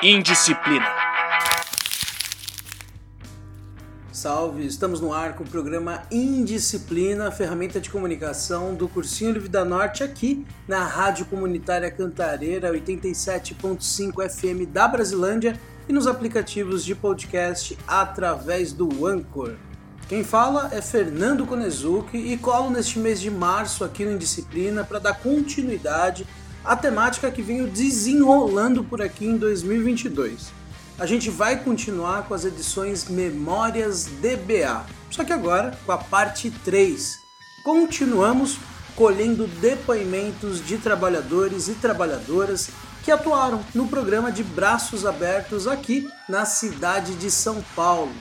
Indisciplina. Salve, estamos no ar com o programa Indisciplina, ferramenta de comunicação do Cursinho Livre da Norte aqui na Rádio Comunitária Cantareira 87.5 FM da Brasilândia e nos aplicativos de podcast através do Anchor. Quem fala é Fernando Konezuki e colo neste mês de março aqui no Indisciplina para dar continuidade à temática que venho desenrolando por aqui em 2022. A gente vai continuar com as edições Memórias DBA, só que agora com a parte 3. Continuamos colhendo depoimentos de trabalhadores e trabalhadoras que atuaram no programa de Braços Abertos aqui na cidade de São Paulo.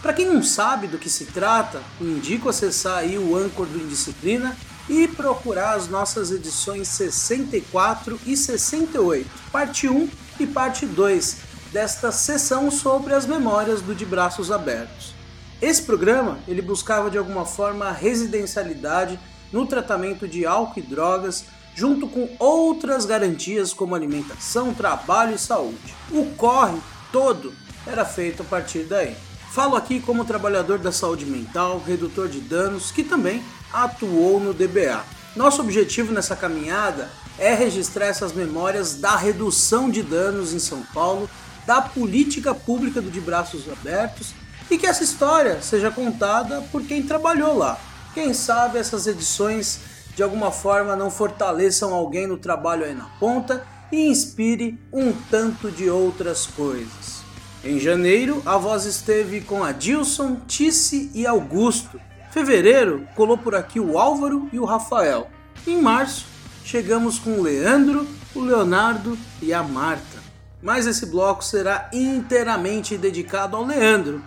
Para quem não sabe do que se trata, indico acessar aí o Anchor do Indisciplina e procurar as nossas edições 64 e 68, parte 1 e parte 2 desta sessão sobre as memórias do De Braços Abertos. Esse programa ele buscava de alguma forma a residencialidade no tratamento de álcool e drogas, junto com outras garantias como alimentação, trabalho e saúde. O corre todo era feito a partir daí. Falo aqui como trabalhador da saúde mental, redutor de danos, que também atuou no DBA. Nosso objetivo nessa caminhada é registrar essas memórias da redução de danos em São Paulo, da política pública do de braços abertos e que essa história seja contada por quem trabalhou lá. Quem sabe essas edições de alguma forma não fortaleçam alguém no trabalho aí na ponta e inspire um tanto de outras coisas. Em janeiro, a voz esteve com Adilson, Tice e Augusto. Fevereiro, colou por aqui o Álvaro e o Rafael. Em março, chegamos com o Leandro, o Leonardo e a Marta. Mas esse bloco será inteiramente dedicado ao Leandro.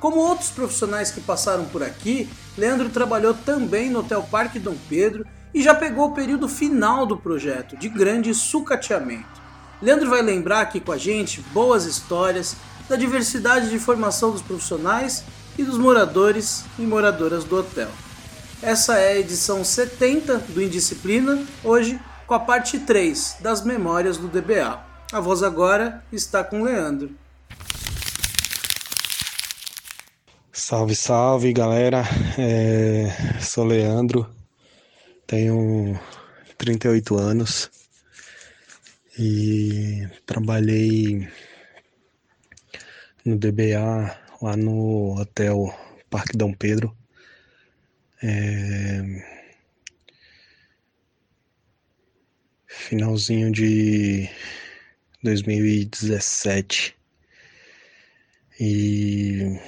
Como outros profissionais que passaram por aqui, Leandro trabalhou também no Hotel Parque Dom Pedro e já pegou o período final do projeto, de grande sucateamento. Leandro vai lembrar aqui com a gente boas histórias, da diversidade de formação dos profissionais e dos moradores e moradoras do hotel. Essa é a edição 70 do Indisciplina, hoje com a parte 3 das memórias do DBA. A voz agora está com Leandro. Salve, salve galera, é... sou Leandro, tenho 38 anos e trabalhei no DBA, lá no Hotel Parque Dom Pedro. É... Finalzinho de 2017. E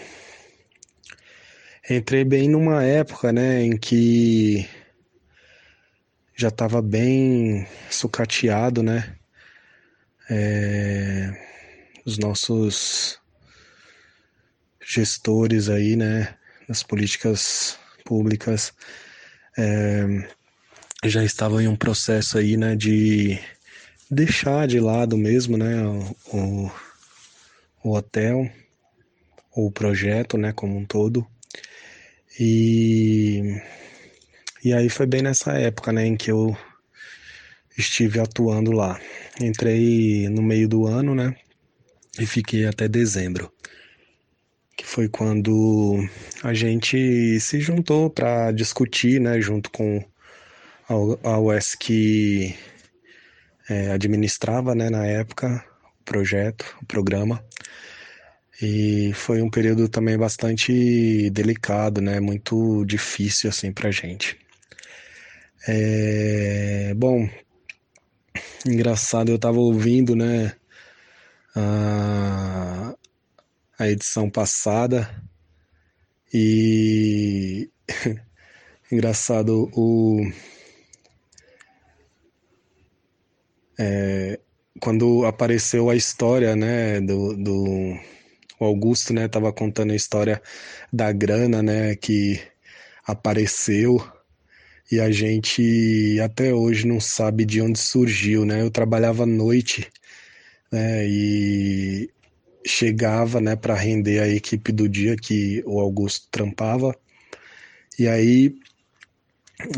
entrei bem numa época, né, em que já estava bem sucateado, né? É... Os nossos gestores aí, né, das políticas públicas é, já estavam em um processo aí, né, de deixar de lado mesmo, né, o, o hotel, o projeto, né, como um todo. E, e aí foi bem nessa época, né, em que eu estive atuando lá. Entrei no meio do ano, né, e fiquei até dezembro que foi quando a gente se juntou para discutir, né, junto com a UES que é, administrava, né, na época, o projeto, o programa. E foi um período também bastante delicado, né, muito difícil assim para gente. É, bom, engraçado, eu estava ouvindo, né, a, a edição passada. E engraçado o é, quando apareceu a história né do, do o Augusto né tava contando a história da grana né que apareceu. E a gente até hoje não sabe de onde surgiu né. Eu trabalhava à noite né e chegava, né, para render a equipe do dia que o Augusto trampava. E aí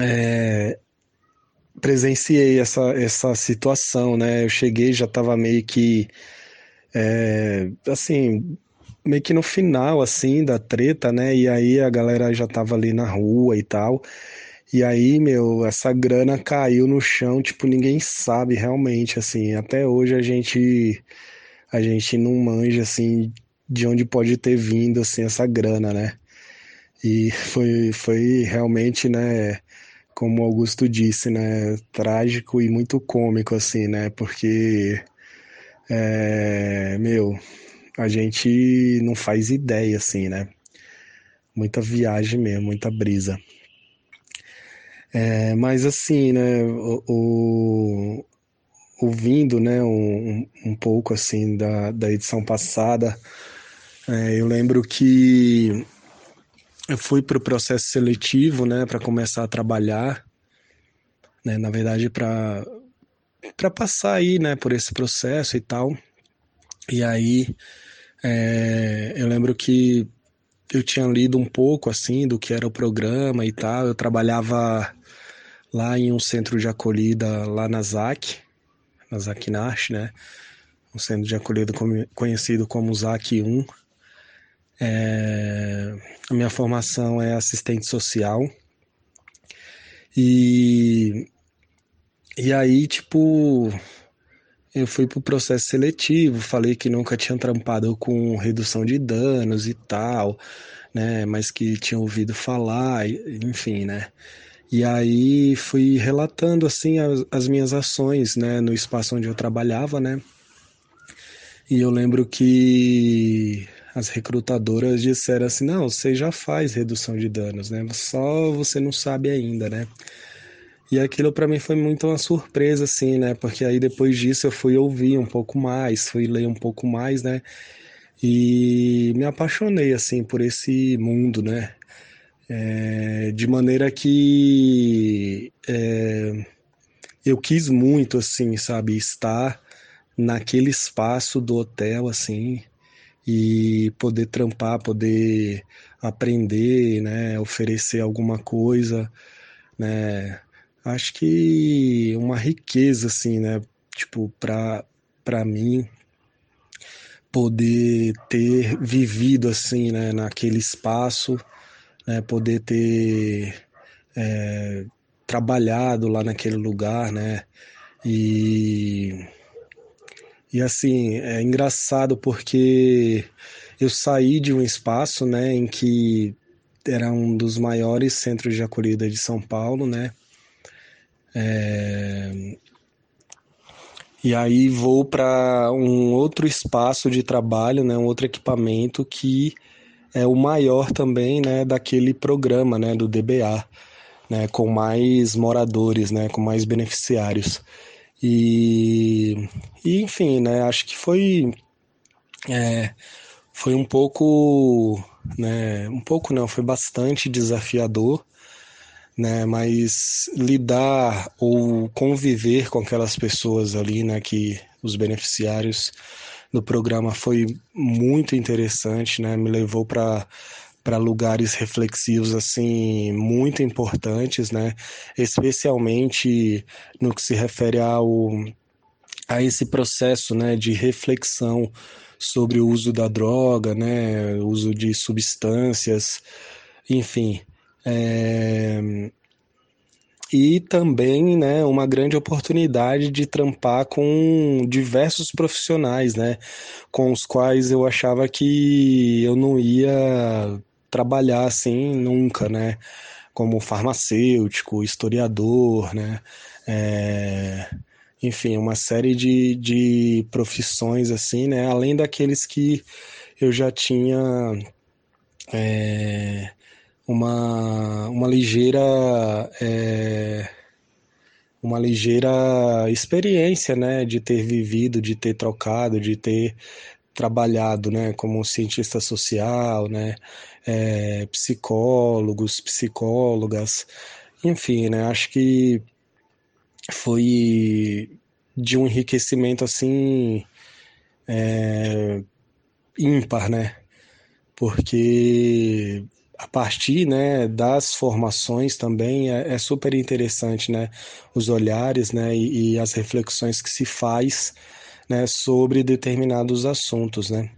é, presenciei essa, essa situação, né? Eu cheguei, já estava meio que é, assim, meio que no final, assim, da treta, né? E aí a galera já tava ali na rua e tal. E aí, meu, essa grana caiu no chão, tipo, ninguém sabe realmente, assim. Até hoje a gente a gente não manja, assim, de onde pode ter vindo, assim, essa grana, né? E foi, foi realmente, né, como Augusto disse, né, trágico e muito cômico, assim, né? Porque, é, meu, a gente não faz ideia, assim, né? Muita viagem mesmo, muita brisa. É, mas assim, né, o, o, ouvindo, né, um, um pouco assim da, da edição passada, é, eu lembro que eu fui para o processo seletivo, né, para começar a trabalhar, né, na verdade para passar aí, né, por esse processo e tal. E aí é, eu lembro que eu tinha lido um pouco assim do que era o programa e tal. Eu trabalhava lá em um centro de acolhida lá na ZAC, na ZAC Nash, né? Um centro de acolhida conhecido como ZAC 1. É, a minha formação é assistente social. E, e aí, tipo, eu fui pro processo seletivo, falei que nunca tinha trampado com redução de danos e tal, né? Mas que tinha ouvido falar, enfim, né? E aí fui relatando assim as, as minhas ações, né, no espaço onde eu trabalhava, né? E eu lembro que as recrutadoras disseram assim: "Não, você já faz redução de danos, né? Só você não sabe ainda, né?" E aquilo para mim foi muito uma surpresa, assim, né? Porque aí depois disso eu fui ouvir um pouco mais, fui ler um pouco mais, né? E me apaixonei, assim, por esse mundo, né? É, de maneira que é, eu quis muito, assim, sabe, estar naquele espaço do hotel, assim, e poder trampar, poder aprender, né? Oferecer alguma coisa, né? acho que uma riqueza, assim, né? Tipo, para para mim poder ter vivido assim, né, naquele espaço, né, poder ter é, trabalhado lá naquele lugar, né, e e assim é engraçado porque eu saí de um espaço, né, em que era um dos maiores centros de acolhida de São Paulo, né, é... E aí vou para um outro espaço de trabalho, né, um outro equipamento que é o maior também, né, daquele programa, né, do DBA, né, com mais moradores, né, com mais beneficiários. E, e enfim, né, acho que foi é, foi um pouco, né, um pouco não, foi bastante desafiador, né? Mas lidar ou conviver com aquelas pessoas ali, né? Que os beneficiários do programa foi muito interessante, né? Me levou para para lugares reflexivos assim muito importantes, né? Especialmente no que se refere ao a esse processo, né, de reflexão sobre o uso da droga, né, uso de substâncias, enfim, é... E também, né, uma grande oportunidade de trampar com diversos profissionais, né, com os quais eu achava que eu não ia trabalhar assim nunca, né, como farmacêutico, historiador, né, é... enfim, uma série de, de profissões assim, né, além daqueles que eu já tinha é uma, uma ligeira é, uma ligeira experiência, né, de ter vivido, de ter trocado, de ter trabalhado, né, como cientista social, né, é, psicólogos, psicólogas, enfim, né, acho que foi de um enriquecimento assim é, ímpar, né, porque a partir né, das formações também é, é, super interessante né, os olhares né, e, e, as reflexões que se faz né, sobre determinados assuntos, né?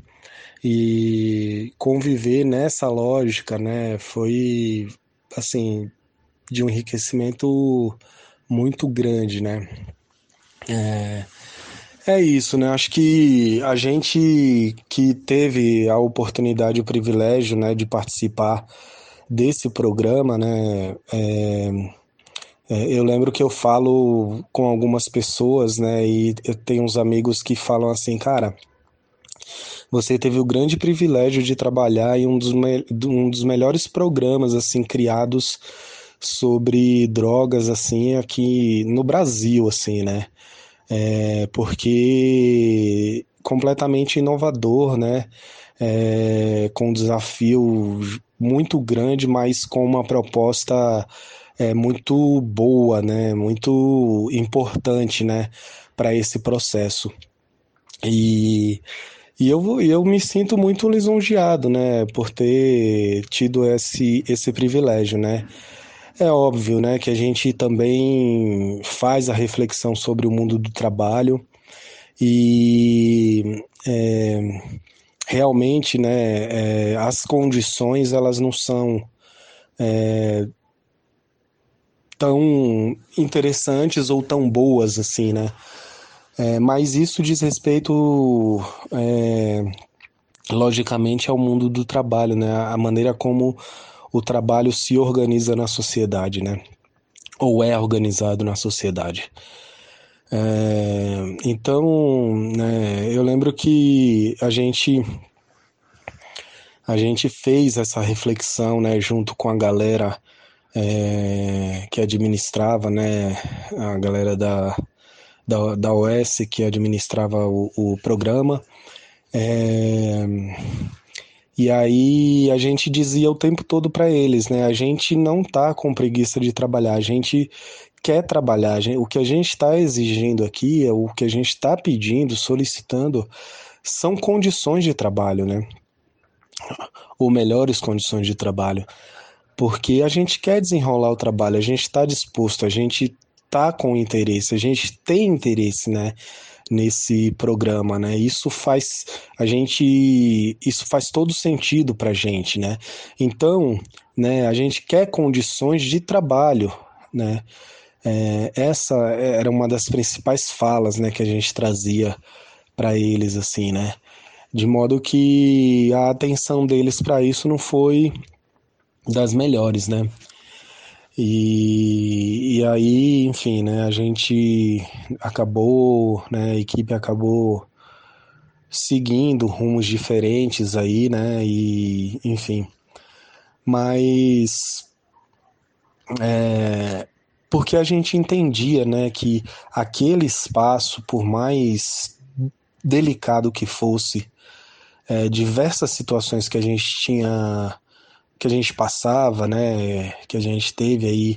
E conviver nessa lógica, né, foi assim de um enriquecimento muito grande, né? É, é isso, né? Acho que a gente que teve a oportunidade, o privilégio, né, de participar desse programa, né? É, é, eu lembro que eu falo com algumas pessoas, né? E eu tenho uns amigos que falam assim, cara, você teve o grande privilégio de trabalhar em um dos, um dos melhores programas assim criados sobre drogas assim aqui no Brasil, assim, né? É, porque completamente inovador, né? É, com um desafio muito grande, mas com uma proposta é, muito boa, né? Muito importante, né? Para esse processo. E, e eu, eu me sinto muito lisonjeado, né? Por ter tido esse, esse privilégio, né? É óbvio, né, que a gente também faz a reflexão sobre o mundo do trabalho e é, realmente, né, é, as condições elas não são é, tão interessantes ou tão boas assim, né? É, mas isso diz respeito, é, logicamente, ao mundo do trabalho, né? A maneira como o trabalho se organiza na sociedade, né? Ou é organizado na sociedade. É, então, né, eu lembro que a gente a gente fez essa reflexão, né, junto com a galera é, que administrava, né, a galera da, da, da OS que administrava o, o programa. É, e aí a gente dizia o tempo todo para eles, né? A gente não tá com preguiça de trabalhar, a gente quer trabalhar. O que a gente está exigindo aqui, é o que a gente está pedindo, solicitando, são condições de trabalho, né? Ou melhores condições de trabalho. Porque a gente quer desenrolar o trabalho, a gente está disposto, a gente tá com interesse, a gente tem interesse, né? Nesse programa, né? Isso faz a gente, isso faz todo sentido para gente, né? Então, né? A gente quer condições de trabalho, né? É, essa era uma das principais falas, né? Que a gente trazia para eles, assim, né? De modo que a atenção deles para isso não foi das melhores, né? E, e aí, enfim, né, a gente acabou, né, a equipe acabou seguindo rumos diferentes aí, né, e enfim. Mas é, porque a gente entendia, né, que aquele espaço, por mais delicado que fosse, é, diversas situações que a gente tinha que a gente passava, né, que a gente teve aí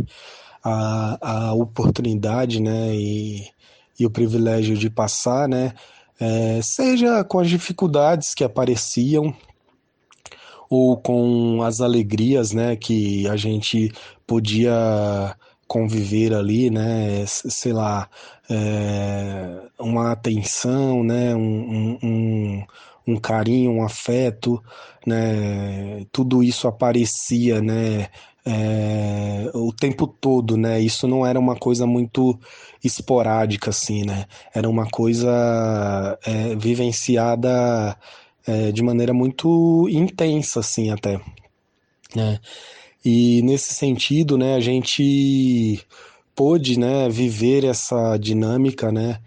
a, a oportunidade, né, e, e o privilégio de passar, né, é, seja com as dificuldades que apareciam ou com as alegrias, né, que a gente podia conviver ali, né, sei lá, é, uma atenção, né, um, um, um carinho, um afeto, né? Tudo isso aparecia, né? É, o tempo todo, né? Isso não era uma coisa muito esporádica, assim, né? Era uma coisa é, vivenciada é, de maneira muito intensa, assim, até. Né? E nesse sentido, né? A gente pôde, né? Viver essa dinâmica, né?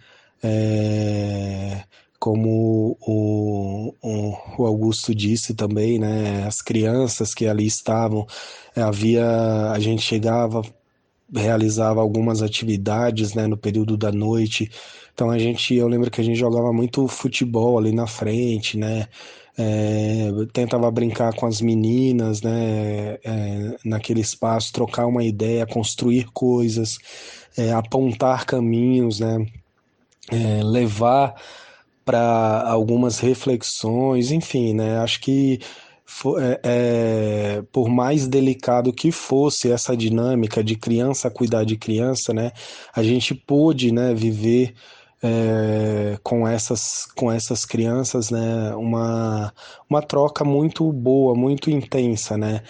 Como o, o, Augusto disse também, né, as crianças que ali estavam, havia, a gente chegava, realizava algumas atividades, né, no período da noite, então a gente, eu lembro que a gente jogava muito futebol ali na frente, né, é, tentava brincar com as meninas, né, é, naquele espaço, trocar uma ideia, construir coisas, é, apontar caminhos, né, levar para algumas reflexões, enfim, né? Acho que é, é, por mais delicado que fosse essa dinâmica de criança cuidar de criança, né? A gente pôde, né, viver é, com essas com essas crianças, né? Uma uma troca muito boa, muito intensa, né?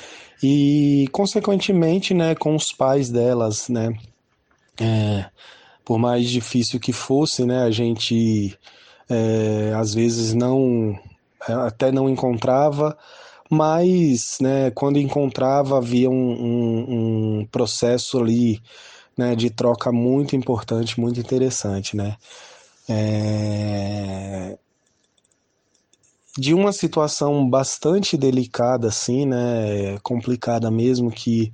E consequentemente, né? Com os pais delas, né? É, por mais difícil que fosse, né? A gente é, às vezes não até não encontrava mas né, quando encontrava havia um, um, um processo ali né, de troca muito importante, muito interessante, né? É... De uma situação bastante delicada, assim, né, complicada mesmo, que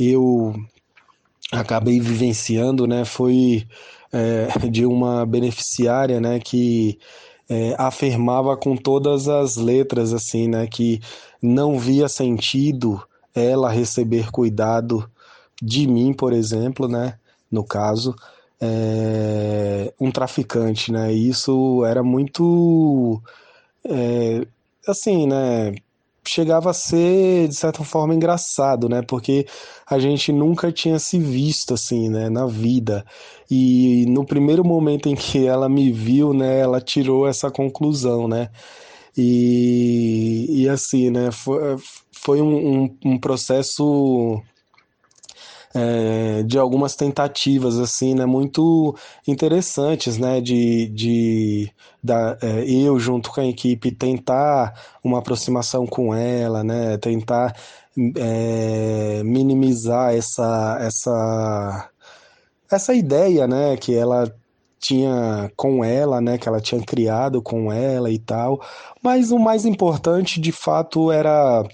eu acabei vivenciando, né, foi é, de uma beneficiária, né, que é, afirmava com todas as letras, assim, né, que não via sentido ela receber cuidado de mim, por exemplo, né? No caso, é, um traficante, né? isso era muito, é, assim, né? Chegava a ser de certa forma engraçado, né? Porque a gente nunca tinha se visto assim, né? Na vida. E no primeiro momento em que ela me viu, né? Ela tirou essa conclusão, né? E, e assim, né? Foi, foi um, um, um processo é, de algumas tentativas assim, né, muito interessantes, né, de, de da, é, eu junto com a equipe tentar uma aproximação com ela, né, tentar é, minimizar essa essa essa ideia, né, que ela tinha com ela, né, que ela tinha criado com ela e tal, mas o mais importante de fato era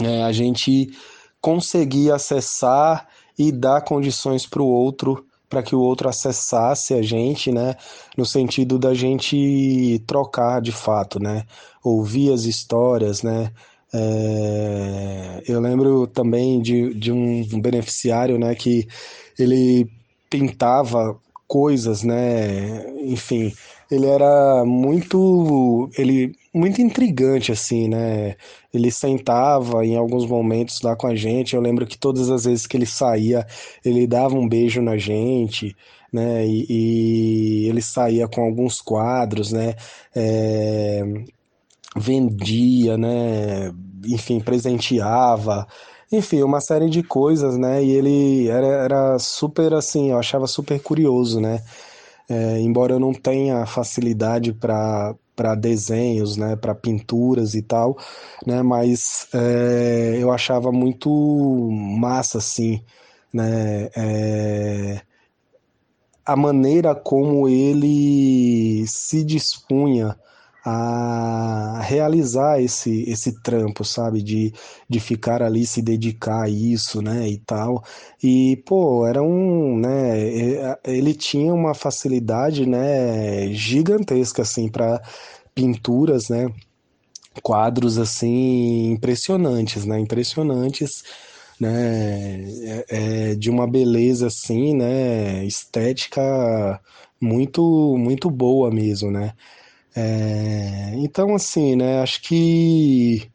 é, a gente conseguir acessar e dar condições para o outro, para que o outro acessasse a gente, né? No sentido da gente trocar de fato, né? Ouvir as histórias, né? É... eu lembro também de, de um beneficiário, né? Que ele pintava coisas, né? Enfim, ele era muito, ele muito intrigante assim, né? Ele sentava em alguns momentos lá com a gente. Eu lembro que todas as vezes que ele saía, ele dava um beijo na gente, né? E, e ele saía com alguns quadros, né? É, vendia, né? Enfim, presenteava enfim, uma série de coisas, né? E ele era, era super assim, eu achava super curioso, né? É, embora eu não tenha facilidade para para desenhos, né, para pinturas e tal, né, mas é, eu achava muito massa assim, né, é, a maneira como ele se dispunha a realizar esse, esse trampo, sabe? De, de ficar ali, se dedicar a isso, né? E tal. E, pô, era um, né? Ele tinha uma facilidade, né? Gigantesca, assim, para pinturas, né? Quadros, assim, impressionantes, né? Impressionantes, né? É, é, de uma beleza, assim, né? Estética muito, muito boa mesmo, né? É, então, assim, né, acho que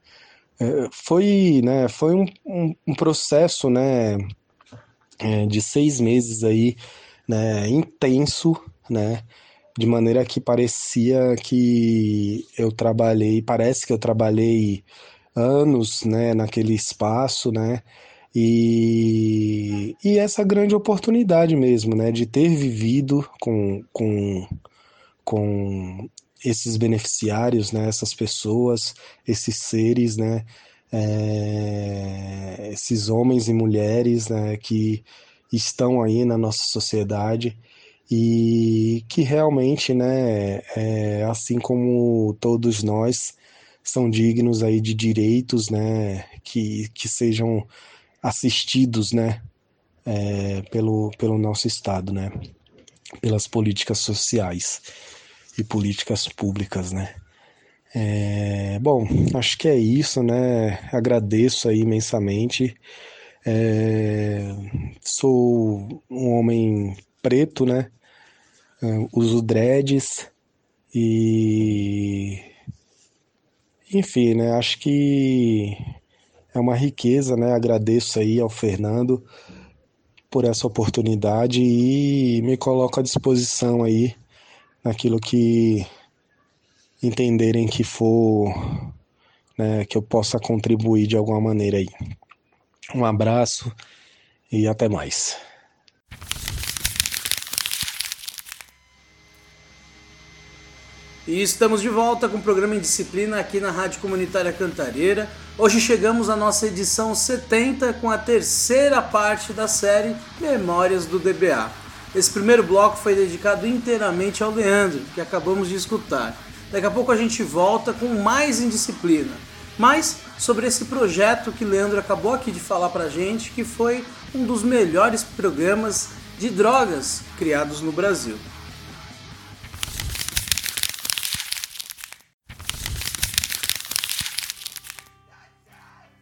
é, foi, né, foi um, um, um processo, né, é, de seis meses aí, né, intenso, né, de maneira que parecia que eu trabalhei, parece que eu trabalhei anos, né, naquele espaço, né, e, e essa grande oportunidade mesmo, né, de ter vivido com, com, com esses beneficiários, né, essas pessoas, esses seres, né, é, esses homens e mulheres, né, que estão aí na nossa sociedade e que realmente, né, é, assim como todos nós, são dignos aí de direitos, né, que, que sejam assistidos, né, é, pelo, pelo nosso Estado, né, pelas políticas sociais e políticas públicas, né? É, bom, acho que é isso, né? Agradeço aí imensamente. É, sou um homem preto, né? É, uso dreads e enfim, né? Acho que é uma riqueza, né? Agradeço aí ao Fernando por essa oportunidade e me coloco à disposição aí naquilo que entenderem que for, né, que eu possa contribuir de alguma maneira aí. Um abraço e até mais. E estamos de volta com o programa em disciplina aqui na Rádio Comunitária Cantareira. Hoje chegamos à nossa edição 70 com a terceira parte da série Memórias do DBA. Esse primeiro bloco foi dedicado inteiramente ao Leandro, que acabamos de escutar. Daqui a pouco a gente volta com mais indisciplina. Mas sobre esse projeto que Leandro acabou aqui de falar pra gente, que foi um dos melhores programas de drogas criados no Brasil.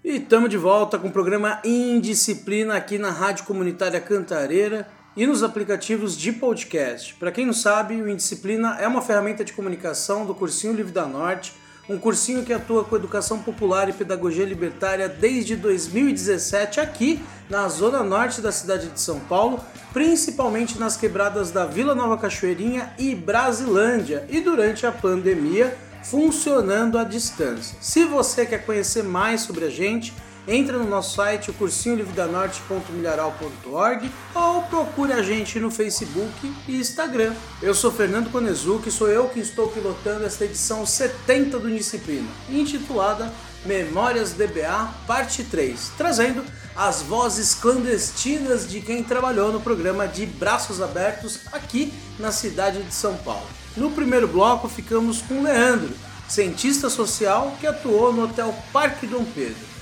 E estamos de volta com o programa Indisciplina aqui na Rádio Comunitária Cantareira e nos aplicativos de podcast. Para quem não sabe, o Indisciplina é uma ferramenta de comunicação do Cursinho Livre da Norte, um cursinho que atua com educação popular e pedagogia libertária desde 2017 aqui na zona norte da cidade de São Paulo, principalmente nas quebradas da Vila Nova Cachoeirinha e Brasilândia, e durante a pandemia funcionando à distância. Se você quer conhecer mais sobre a gente, entra no nosso site, o ou procure a gente no Facebook e Instagram. Eu sou Fernando Conezuki, sou eu que estou pilotando esta edição 70 do Disciplina, intitulada Memórias DBA, parte 3, trazendo as vozes clandestinas de quem trabalhou no programa de Braços Abertos aqui na cidade de São Paulo. No primeiro bloco ficamos com Leandro, cientista social que atuou no Hotel Parque Dom Pedro.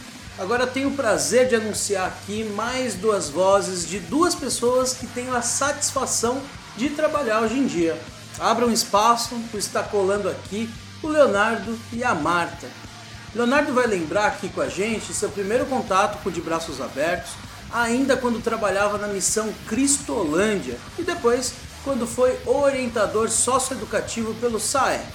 Agora tenho o prazer de anunciar aqui mais duas vozes de duas pessoas que tenho a satisfação de trabalhar hoje em dia. Abra um espaço, por estar colando aqui o Leonardo e a Marta. Leonardo vai lembrar aqui com a gente seu primeiro contato com o De Braços Abertos, ainda quando trabalhava na missão Cristolândia e depois quando foi orientador socioeducativo pelo SAEC.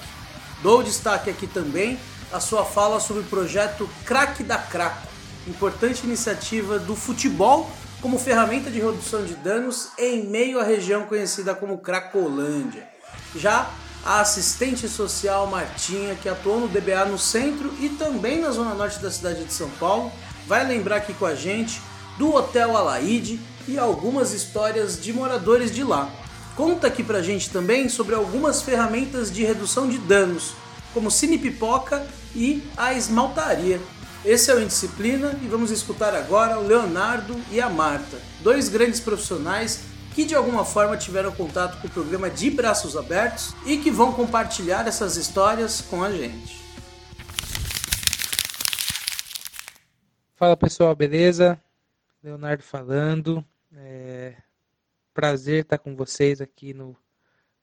Dou destaque aqui também a sua fala sobre o projeto Crack da Craco, importante iniciativa do futebol como ferramenta de redução de danos em meio à região conhecida como Cracolândia. Já a assistente social Martinha, que atuou no DBA no centro e também na zona norte da cidade de São Paulo, vai lembrar aqui com a gente do Hotel Alaide e algumas histórias de moradores de lá. Conta aqui pra gente também sobre algumas ferramentas de redução de danos, como Cine Pipoca e a esmaltaria. Esse é o Indisciplina e vamos escutar agora o Leonardo e a Marta, dois grandes profissionais que de alguma forma tiveram contato com o programa de Braços Abertos e que vão compartilhar essas histórias com a gente. Fala pessoal, beleza? Leonardo falando. É prazer estar com vocês aqui no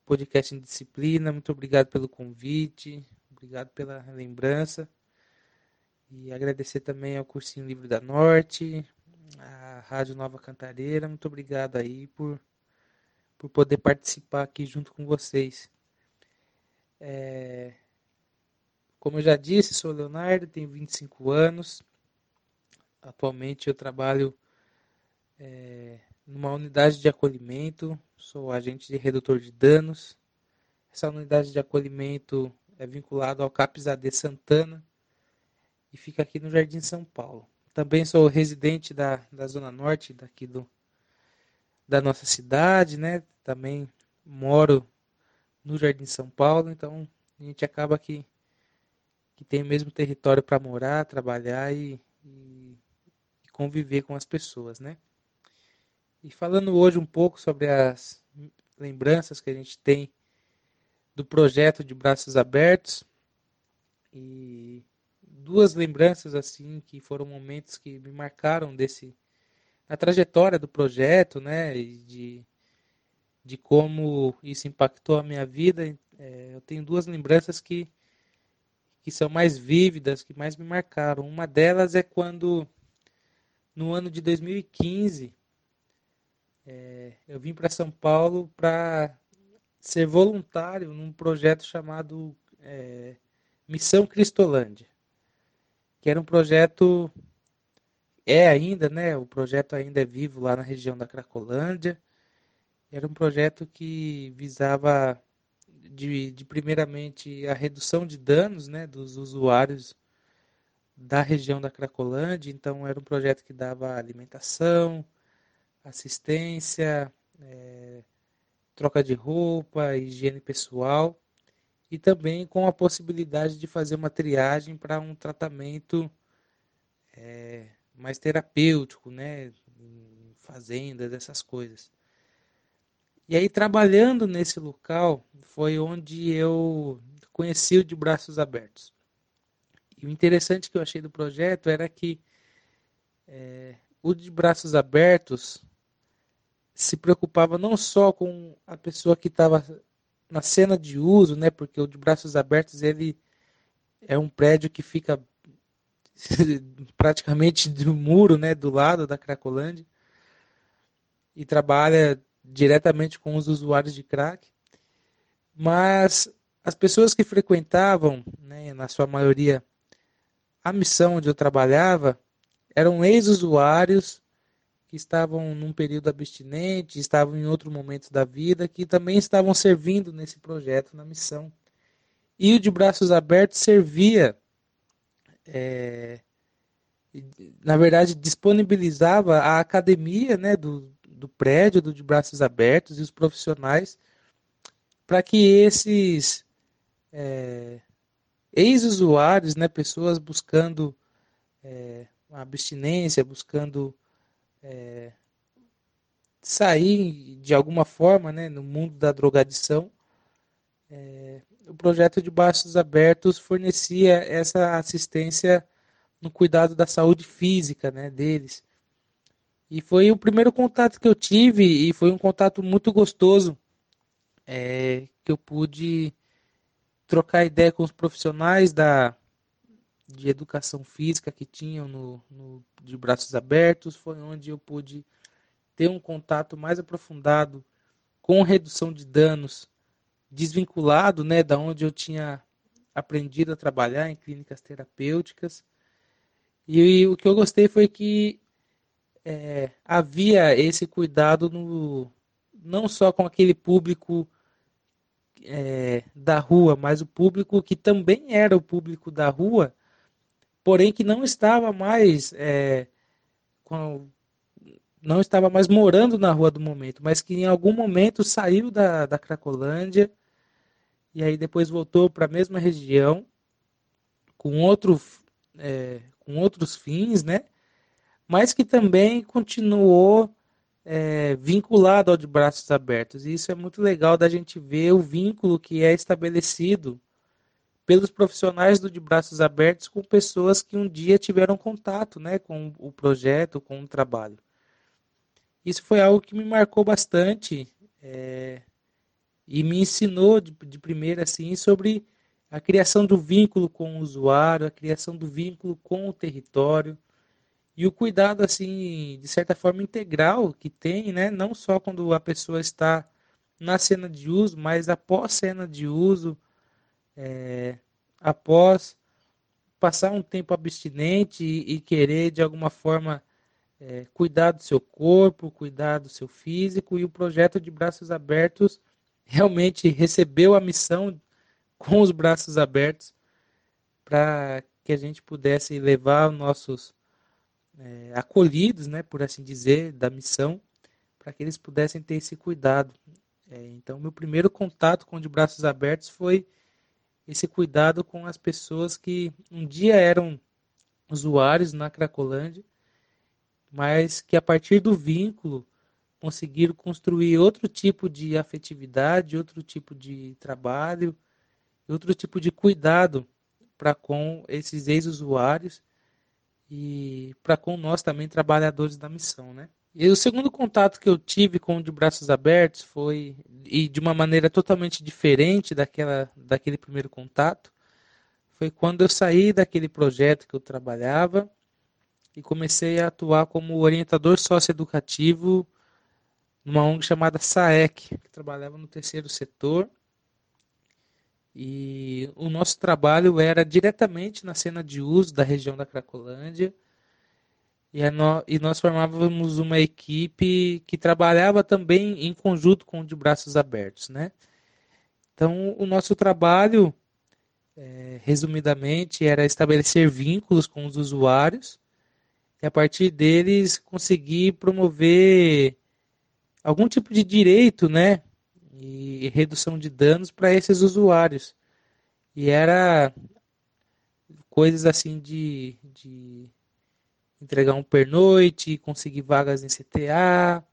podcast em Disciplina. Muito obrigado pelo convite, obrigado pela lembrança. E agradecer também ao Cursinho Livre da Norte, a Rádio Nova Cantareira. Muito obrigado aí por, por poder participar aqui junto com vocês. É, como eu já disse, sou Leonardo, tenho 25 anos. Atualmente eu trabalho é, numa unidade de acolhimento, sou agente de redutor de danos. Essa unidade de acolhimento é vinculada ao CAPS AD Santana e fica aqui no Jardim São Paulo. Também sou residente da, da Zona Norte daqui do, da nossa cidade, né? Também moro no Jardim São Paulo, então a gente acaba que, que tem o mesmo território para morar, trabalhar e, e, e conviver com as pessoas, né? E falando hoje um pouco sobre as lembranças que a gente tem do projeto de Braços Abertos e duas lembranças assim que foram momentos que me marcaram desse na trajetória do projeto, né, de de como isso impactou a minha vida. É, eu tenho duas lembranças que que são mais vívidas, que mais me marcaram. Uma delas é quando no ano de 2015 é, eu vim para São Paulo para ser voluntário num projeto chamado é, Missão Cristolândia, que era um projeto é ainda, né? O projeto ainda é vivo lá na região da Cracolândia. Era um projeto que visava de, de primeiramente a redução de danos né, dos usuários da região da Cracolândia. Então, era um projeto que dava alimentação, assistência, é, troca de roupa, higiene pessoal e também com a possibilidade de fazer uma triagem para um tratamento é, mais terapêutico, né, em fazendas, essas coisas. E aí, trabalhando nesse local, foi onde eu conheci o de braços abertos. E o interessante que eu achei do projeto era que é, o de braços abertos se preocupava não só com a pessoa que estava na cena de uso, né? Porque o de braços abertos ele é um prédio que fica praticamente do muro, né, do lado da Cracolândia e trabalha diretamente com os usuários de crack. Mas as pessoas que frequentavam, né, na sua maioria, a missão onde eu trabalhava, eram ex-usuários que estavam num período abstinente, estavam em outro momento da vida, que também estavam servindo nesse projeto, na missão. E o de braços abertos servia, é, na verdade, disponibilizava a academia né, do, do prédio do de braços abertos e os profissionais para que esses é, ex-usuários, né, pessoas buscando é, abstinência, buscando é, sair de alguma forma né, no mundo da drogadição, é, o projeto de braços abertos fornecia essa assistência no cuidado da saúde física né, deles. E foi o primeiro contato que eu tive e foi um contato muito gostoso é, que eu pude trocar ideia com os profissionais da de educação física que tinham no, no de braços abertos foi onde eu pude ter um contato mais aprofundado com redução de danos desvinculado né da onde eu tinha aprendido a trabalhar em clínicas terapêuticas. E, e o que eu gostei foi que é, havia esse cuidado no, não só com aquele público é, da rua, mas o público que também era o público da rua, porém que não estava mais é, com, não estava mais morando na rua do momento, mas que em algum momento saiu da, da Cracolândia e aí depois voltou para a mesma região com outro é, com outros fins, né? mas que também continuou é, vinculado ao de braços abertos. E isso é muito legal da gente ver o vínculo que é estabelecido pelos profissionais do de braços abertos com pessoas que um dia tiveram contato né, com o projeto, com o trabalho. Isso foi algo que me marcou bastante é, e me ensinou de, de primeira assim sobre a criação do vínculo com o usuário, a criação do vínculo com o território, e o cuidado assim de certa forma integral que tem né não só quando a pessoa está na cena de uso mas após cena de uso é, após passar um tempo abstinente e, e querer de alguma forma é, cuidar do seu corpo cuidar do seu físico e o projeto de braços abertos realmente recebeu a missão com os braços abertos para que a gente pudesse levar nossos é, acolhidos, né, por assim dizer, da missão, para que eles pudessem ter esse cuidado. É, então, meu primeiro contato com de braços abertos foi esse cuidado com as pessoas que um dia eram usuários na Cracolândia, mas que a partir do vínculo conseguiram construir outro tipo de afetividade, outro tipo de trabalho, outro tipo de cuidado para com esses ex-usuários e para com nós também trabalhadores da missão, né? E o segundo contato que eu tive com o de braços abertos foi e de uma maneira totalmente diferente daquela daquele primeiro contato, foi quando eu saí daquele projeto que eu trabalhava e comecei a atuar como orientador socioeducativo numa ONG chamada SAEC, que trabalhava no terceiro setor e o nosso trabalho era diretamente na cena de uso da região da Cracolândia. E, e nós formávamos uma equipe que trabalhava também em conjunto com o de braços abertos, né? Então, o nosso trabalho, é, resumidamente, era estabelecer vínculos com os usuários e, a partir deles, conseguir promover algum tipo de direito, né? E redução de danos para esses usuários. E era coisas assim de, de entregar um pernoite, conseguir vagas em CTA,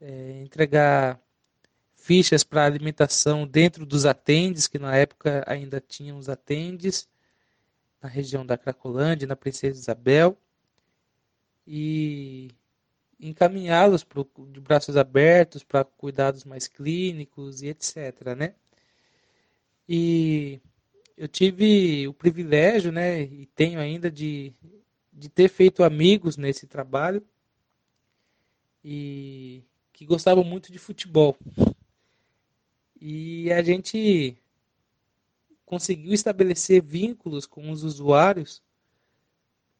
é, entregar fichas para alimentação dentro dos atendes, que na época ainda tinham os atendes, na região da Cracolândia, na Princesa Isabel, e encaminhá-los de braços abertos para cuidados mais clínicos e etc. Né? E eu tive o privilégio, né, e tenho ainda de, de ter feito amigos nesse trabalho e que gostavam muito de futebol. E a gente conseguiu estabelecer vínculos com os usuários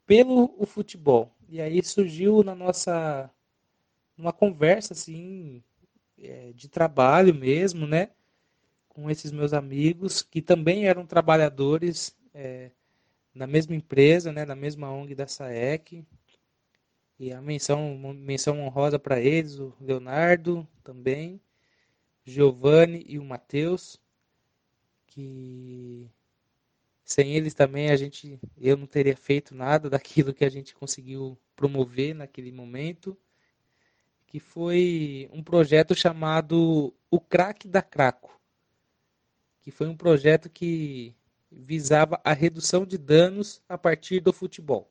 pelo o futebol. E aí surgiu na nossa uma conversa assim é, de trabalho mesmo, né? Com esses meus amigos que também eram trabalhadores é, na mesma empresa, né? Na mesma ONG da SAEC. E a menção, menção honrosa para eles, o Leonardo também, Giovanni e o Matheus, que sem eles também a gente, eu não teria feito nada daquilo que a gente conseguiu promover naquele momento, que foi um projeto chamado O Crack da Craco, que foi um projeto que visava a redução de danos a partir do futebol.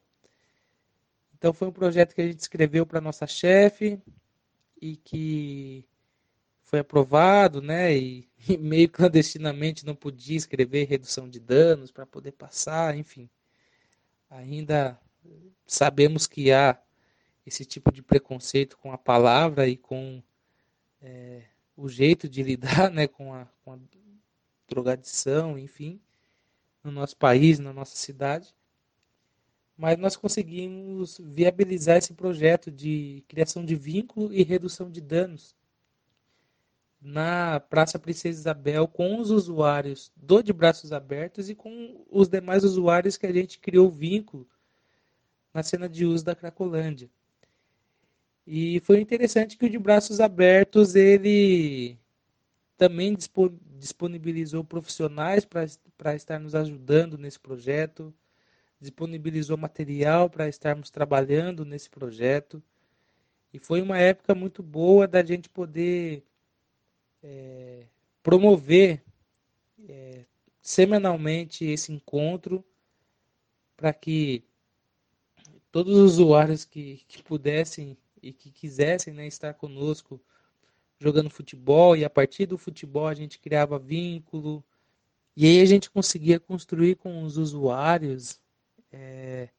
Então foi um projeto que a gente escreveu para nossa chefe e que foi aprovado, né? E, e, meio clandestinamente não podia escrever redução de danos para poder passar, enfim. Ainda sabemos que há esse tipo de preconceito com a palavra e com é, o jeito de lidar, né, com a, com a drogadição, enfim, no nosso país, na nossa cidade mas nós conseguimos viabilizar esse projeto de criação de vínculo e redução de danos na Praça Princesa Isabel com os usuários do De Braços Abertos e com os demais usuários que a gente criou vínculo na cena de uso da Cracolândia. E foi interessante que o De Braços Abertos ele também disponibilizou profissionais para estar nos ajudando nesse projeto disponibilizou material para estarmos trabalhando nesse projeto. E foi uma época muito boa da gente poder é, promover é, semanalmente esse encontro para que todos os usuários que, que pudessem e que quisessem né, estar conosco jogando futebol e a partir do futebol a gente criava vínculo e aí a gente conseguia construir com os usuários é,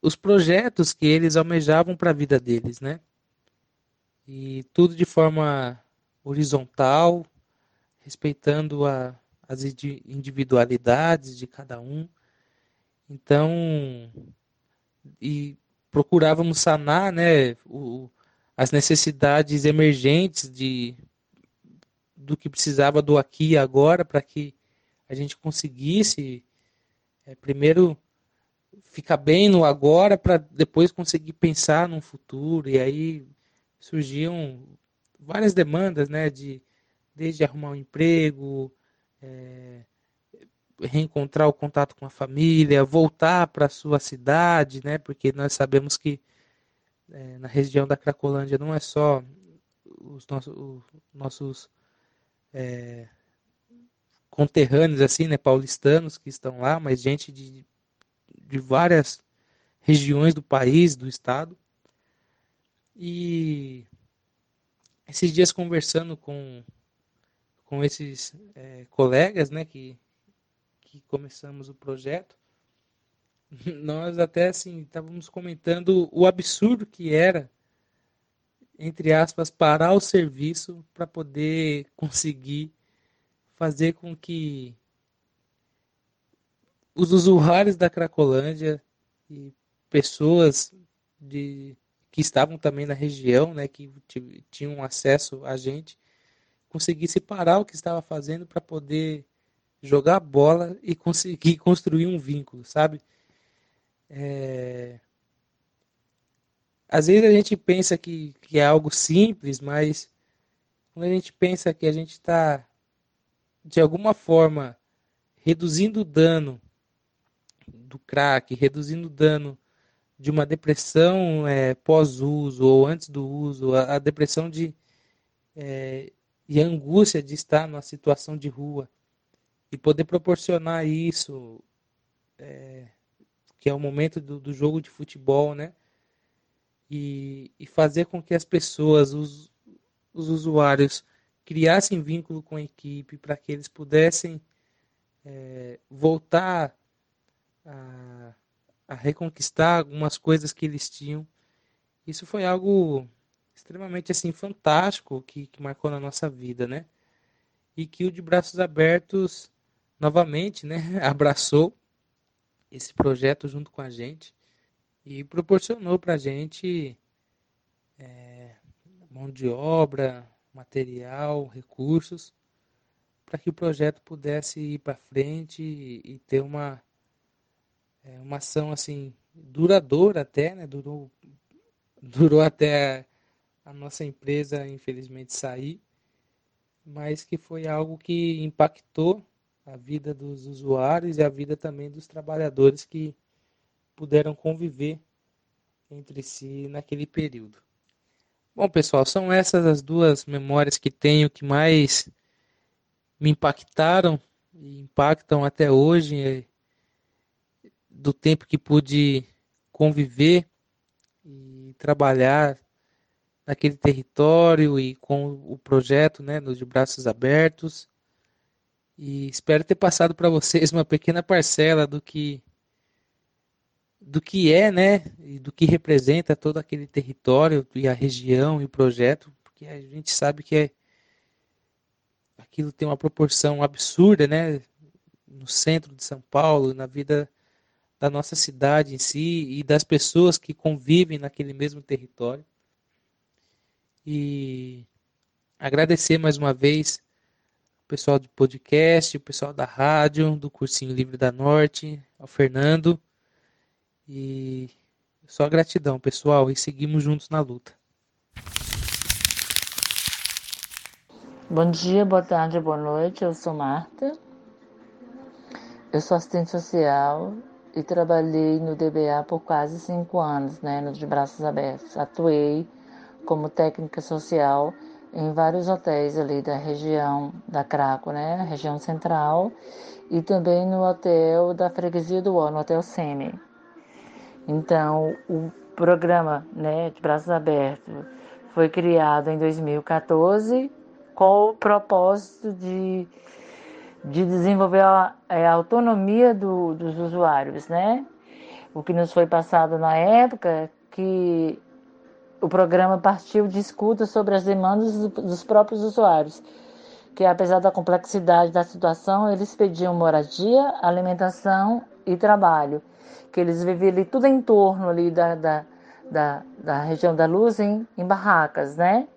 os projetos que eles almejavam para a vida deles, né? E tudo de forma horizontal, respeitando a, as individualidades de cada um. Então, e procurávamos sanar, né, o, as necessidades emergentes de do que precisava do aqui e agora para que a gente conseguisse é, primeiro ficar bem no agora para depois conseguir pensar no futuro. E aí surgiam várias demandas, né? De, desde arrumar um emprego, é, reencontrar o contato com a família, voltar para sua cidade, né? Porque nós sabemos que é, na região da Cracolândia não é só os nossos, os nossos é, conterrâneos assim, né, paulistanos que estão lá, mas gente de, de várias regiões do país, do estado. E esses dias conversando com, com esses é, colegas, né, que, que começamos o projeto, nós até assim estávamos comentando o absurdo que era entre aspas parar o serviço para poder conseguir fazer com que os usuários da Cracolândia e pessoas de, que estavam também na região, né, que tinham acesso a gente, conseguisse parar o que estava fazendo para poder jogar bola e conseguir construir um vínculo, sabe? É... Às vezes a gente pensa que, que é algo simples, mas quando a gente pensa que a gente está, de alguma forma, reduzindo o dano do crack, reduzindo o dano de uma depressão é, pós-uso ou antes do uso, a, a depressão de é, e a angústia de estar numa situação de rua e poder proporcionar isso, é, que é o momento do, do, jogo de futebol, né? E, e fazer com que as pessoas, os, os usuários, criassem vínculo com a equipe para que eles pudessem é, voltar a, a reconquistar algumas coisas que eles tinham. Isso foi algo extremamente assim fantástico que, que marcou na nossa vida, né? E que o de braços abertos novamente, né, abraçou esse projeto junto com a gente e proporcionou para a gente é, mão de obra, material, recursos para que o projeto pudesse ir para frente e, e, ter uma é, uma ação assim duradoura até, né? Durou durou até a nossa empresa infelizmente sair, mas que foi algo que impactou a vida dos usuários e a vida também dos trabalhadores que puderam conviver entre si naquele período. Bom, pessoal, são essas as duas memórias que tenho que mais me impactaram e impactam até hoje eh, do tempo que pude conviver e trabalhar naquele território e com o projeto, né, de braços abertos. E espero ter passado para vocês uma pequena parcela do que do que é, né, e do que representa todo aquele território e a região e o projeto, porque a gente sabe que é, aquilo tem uma proporção absurda, né, no centro de São Paulo, na vida da nossa cidade em si e das pessoas que convivem naquele mesmo território. E agradecer mais uma vez o pessoal do podcast, o pessoal da rádio, do Cursinho Livre da Norte, ao Fernando. E só gratidão, pessoal, e seguimos juntos na luta. Bom dia, boa tarde, boa noite. Eu sou Marta. Eu sou assistente social e trabalhei no DBA por quase cinco anos, né, de braços abertos. Atuei como técnica social em vários hotéis ali da região da Craco, né, região central, e também no hotel da freguesia do O, no Hotel Semi. Então, o programa, né, de braços abertos foi criado em 2014 com o propósito de, de desenvolver a, a autonomia do, dos usuários, né? O que nos foi passado na época que o programa partiu de escuta sobre as demandas dos próprios usuários, que apesar da complexidade da situação, eles pediam moradia, alimentação e trabalho, que eles viviam ali tudo em torno ali da, da, da, da região da luz em, em barracas, né?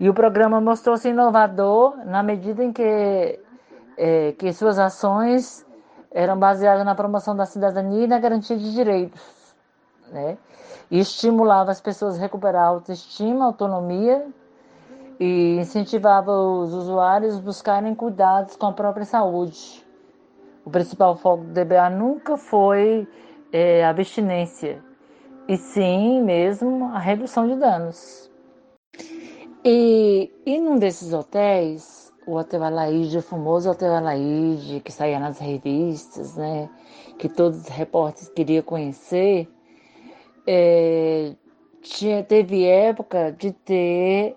E o programa mostrou-se inovador na medida em que, é, que suas ações eram baseadas na promoção da cidadania e na garantia de direitos, né? E estimulava as pessoas a recuperar a autoestima, autonomia e incentivava os usuários a buscarem cuidados com a própria saúde. O principal foco do DBA nunca foi é, a abstinência, e sim mesmo a redução de danos. E, e num desses hotéis, o Hotel o famoso Hotel Alaide, que saía nas revistas, né, que todos os repórteres queriam conhecer, é, tinha, teve época de ter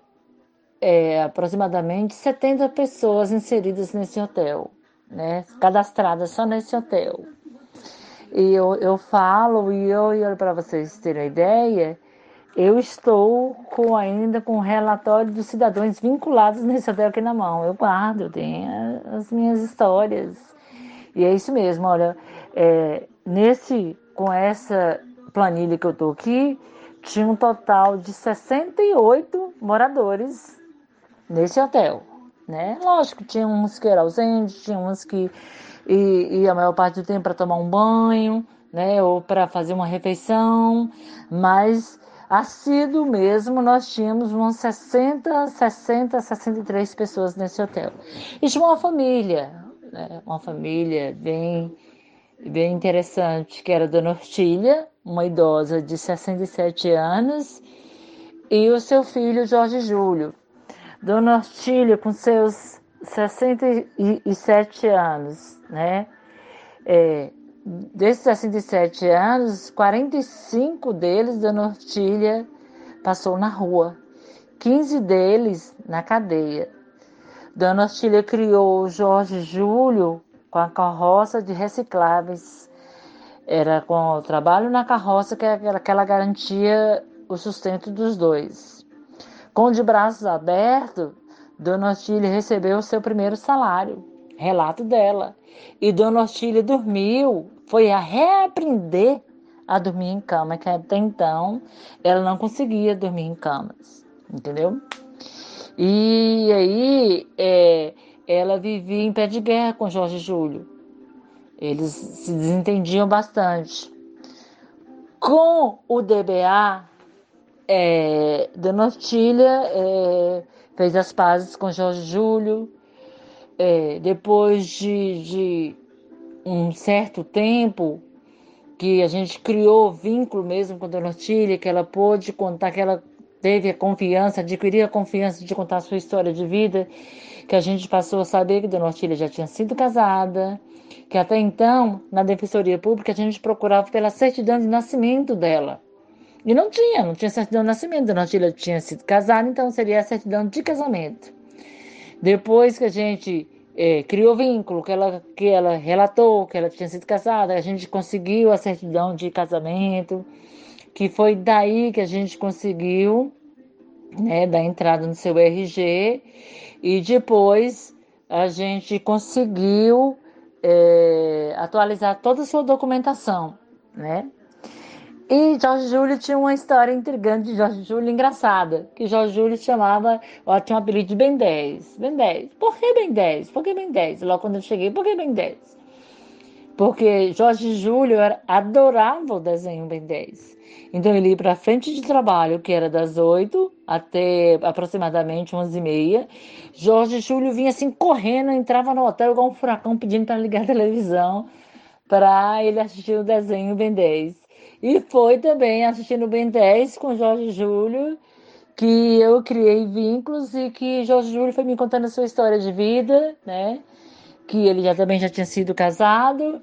é, aproximadamente 70 pessoas inseridas nesse hotel, né? cadastradas só nesse hotel. E eu, eu falo, e eu, eu para vocês terem ideia, eu estou com ainda com o relatório dos cidadãos vinculados nesse hotel aqui na mão. Eu guardo, eu tenho as minhas histórias. E é isso mesmo, olha, é, nesse, com essa planilha que eu estou aqui, tinha um total de 68 moradores nesse hotel, né? Lógico, tinha uns que eram ausentes, tinha uns que e, a maior parte do tempo para tomar um banho, né? Ou para fazer uma refeição, mas assíduo mesmo, nós tínhamos umas 60, 60, 63 pessoas nesse hotel. E tinha uma família, né? uma família bem, bem interessante, que era Dona Ortilha, uma idosa de 67 anos, e o seu filho Jorge Júlio. Dona Ortilha, com seus 67 anos, né? É, desses 67 anos, 45 deles, Dona Ortilha passou na rua, 15 deles na cadeia. Dona Ortilha criou Jorge Júlio com a carroça de recicláveis. Era com o trabalho na carroça que, que ela garantia o sustento dos dois. Com de braços abertos, Dona Ortilha recebeu o seu primeiro salário. Relato dela. E Dona Ortilha dormiu, foi a reaprender a dormir em cama, que até então ela não conseguia dormir em camas, entendeu? E aí é, ela vivia em pé de guerra com Jorge Júlio. Eles se desentendiam bastante. Com o DBA, é, Dona Ortilha é, fez as pazes com Jorge Júlio. É, depois de, de um certo tempo, que a gente criou vínculo mesmo com a Dona Ortilha, que ela pôde contar, que ela teve a confiança, adquiriu a confiança de contar a sua história de vida, que a gente passou a saber que Dona Ortilha já tinha sido casada, que até então, na Defensoria Pública, a gente procurava pela certidão de nascimento dela. E não tinha, não tinha certidão de nascimento. Dona Otília tinha sido casada, então seria a certidão de casamento. Depois que a gente é, criou vínculo, que ela, que ela relatou que ela tinha sido casada, a gente conseguiu a certidão de casamento, que foi daí que a gente conseguiu né, dar entrada no seu RG, e depois a gente conseguiu é, atualizar toda a sua documentação, né? E Jorge Júlio tinha uma história intrigante de Jorge Júlio engraçada, que Jorge Júlio chamava, ó, tinha um apelido de Ben 10. Ben 10. Por que Ben 10? Por que Ben 10? Logo quando eu cheguei, por que Ben 10? Porque Jorge Júlio adorava o desenho Ben 10. Então ele ia para frente de trabalho, que era das 8 até aproximadamente 11 e meia. Jorge Júlio vinha assim correndo, entrava no hotel igual um furacão pedindo para ligar a televisão para ele assistir o desenho Ben 10. E foi também assistindo Ben 10 com Jorge Júlio que eu criei vínculos e que Jorge Júlio foi me contando a sua história de vida, né? Que ele já também já tinha sido casado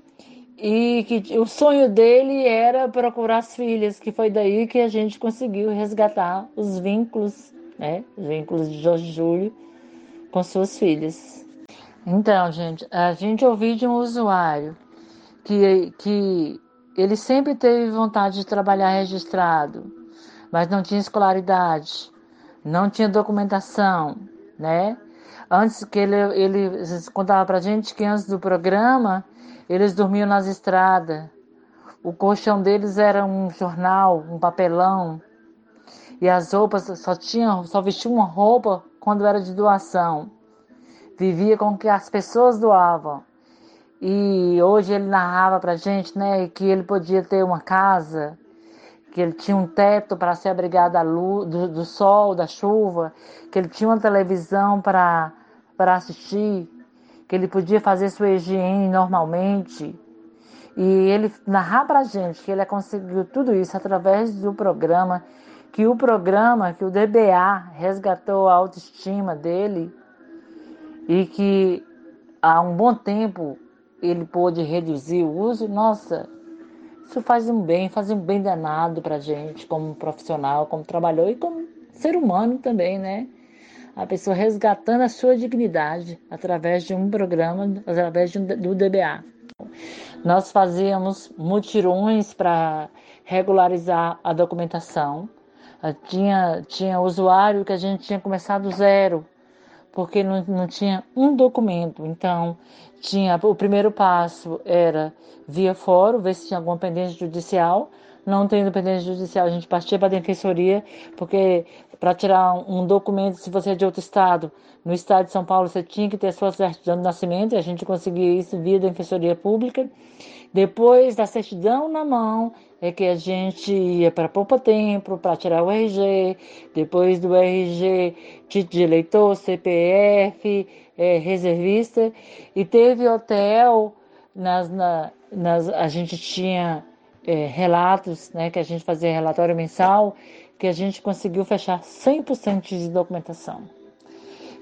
e que o sonho dele era procurar as filhas, que foi daí que a gente conseguiu resgatar os vínculos, né? Os vínculos de Jorge Júlio com suas filhas. Então, gente, a gente ouviu de um usuário que, que ele sempre teve vontade de trabalhar registrado, mas não tinha escolaridade, não tinha documentação, né? Antes que ele, ele contava pra gente que antes do programa eles dormiam nas estradas. O colchão deles era um jornal, um papelão. E as roupas só tinham, só vestiam uma roupa quando era de doação. Vivia com que as pessoas doavam. E hoje ele narrava para gente, né, que ele podia ter uma casa, que ele tinha um teto para se abrigar da luz, do, do sol, da chuva, que ele tinha uma televisão para assistir, que ele podia fazer sua higiene normalmente. E ele narrar para gente que ele conseguiu tudo isso através do programa, que o programa, que o DBA resgatou a autoestima dele e que há um bom tempo ele pôde reduzir o uso, nossa, isso faz um bem, faz um bem danado para gente, como profissional, como trabalhador e como ser humano também, né? A pessoa resgatando a sua dignidade através de um programa, através um, do DBA. Nós fazíamos mutirões para regularizar a documentação. Tinha, tinha usuário que a gente tinha começado zero, porque não, não tinha um documento. Então, tinha o primeiro passo era via fórum, ver se tinha alguma pendência judicial. Não tem independência judicial. A gente partia para a defensoria, porque para tirar um documento, se você é de outro estado, no estado de São Paulo você tinha que ter a sua certidão de nascimento, e a gente conseguia isso via defensoria pública. Depois da certidão na mão, é que a gente ia para Poupa Tempo para tirar o RG, depois do RG, título de eleitor, CPF, é, reservista, e teve hotel, nas, na, nas, a gente tinha é, relatos, né, que a gente fazia relatório mensal, que a gente conseguiu fechar 100% de documentação.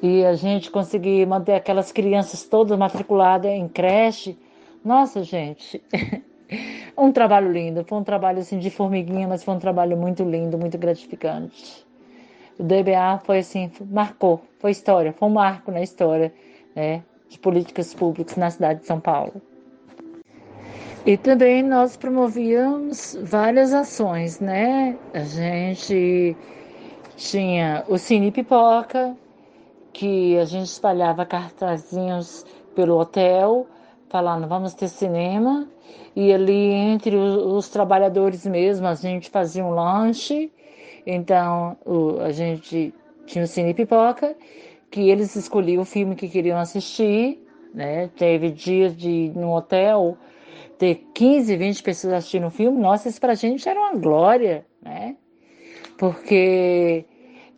E a gente conseguiu manter aquelas crianças todas matriculadas em creche. Nossa, gente, um trabalho lindo. Foi um trabalho assim de formiguinha, mas foi um trabalho muito lindo, muito gratificante. O DBA foi assim, marcou, foi história, foi um marco na história né, de políticas públicas na cidade de São Paulo. E também nós promovíamos várias ações, né? A gente tinha o Cine Pipoca, que a gente espalhava cartazinhos pelo hotel, falando vamos ter cinema. E ali entre os, os trabalhadores mesmo, a gente fazia um lanche. Então o, a gente tinha o Cine Pipoca, que eles escolhiam o filme que queriam assistir. Né? Teve dias de no hotel ter 15, 20 pessoas assistindo o filme, nossa, isso pra gente era uma glória, né? Porque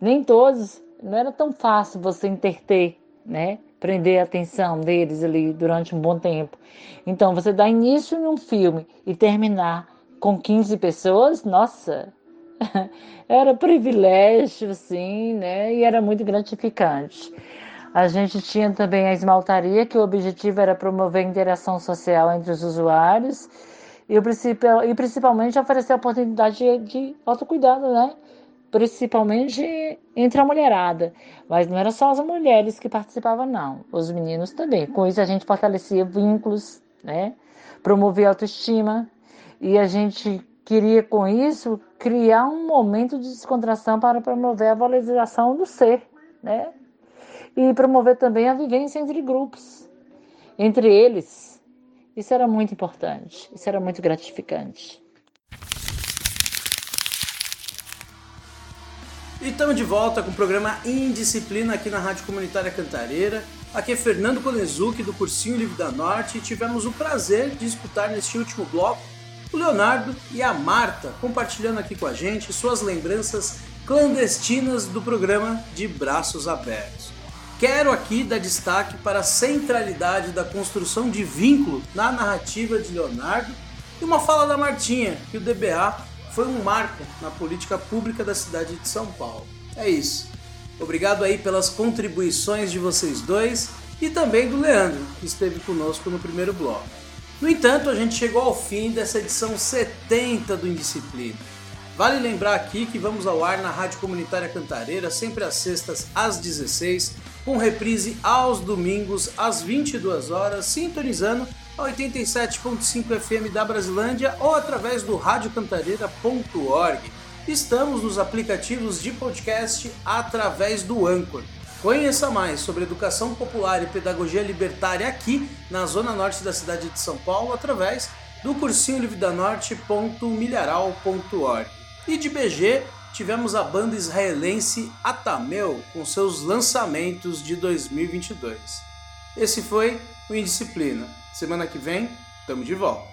nem todos, não era tão fácil você interter, né? Prender a atenção deles ali durante um bom tempo. Então, você dá início num filme e terminar com 15 pessoas, nossa, era privilégio, assim, né? E era muito gratificante. A gente tinha também a esmaltaria, que o objetivo era promover a interação social entre os usuários e, o e principalmente oferecer a oportunidade de, de autocuidado, né? Principalmente entre a mulherada. Mas não era só as mulheres que participavam, não. Os meninos também. Com isso a gente fortalecia vínculos, né? Promovia autoestima. E a gente queria, com isso, criar um momento de descontração para promover a valorização do ser, né? E promover também a vivência entre grupos, entre eles. Isso era muito importante, isso era muito gratificante. E estamos de volta com o programa Indisciplina aqui na Rádio Comunitária Cantareira. Aqui é Fernando Konezuki do Cursinho Livre da Norte e tivemos o prazer de escutar neste último bloco o Leonardo e a Marta compartilhando aqui com a gente suas lembranças clandestinas do programa de Braços Abertos. Quero aqui dar destaque para a centralidade da construção de vínculo na narrativa de Leonardo e uma fala da Martinha, que o DBA foi um marco na política pública da cidade de São Paulo. É isso. Obrigado aí pelas contribuições de vocês dois e também do Leandro, que esteve conosco no primeiro bloco. No entanto, a gente chegou ao fim dessa edição 70 do Indisciplina. Vale lembrar aqui que vamos ao ar na Rádio Comunitária Cantareira, sempre às sextas às 16 com reprise aos domingos às 22 horas, sintonizando a 87.5 FM da Brasilândia ou através do radiocantareira.org. Estamos nos aplicativos de podcast através do Anchor. Conheça mais sobre educação popular e pedagogia libertária aqui na zona norte da cidade de São Paulo através do cursinho livre da norte.milharal.org. E de BG, tivemos a banda israelense Atamel com seus lançamentos de 2022. Esse foi o Indisciplina. Semana que vem, tamo de volta.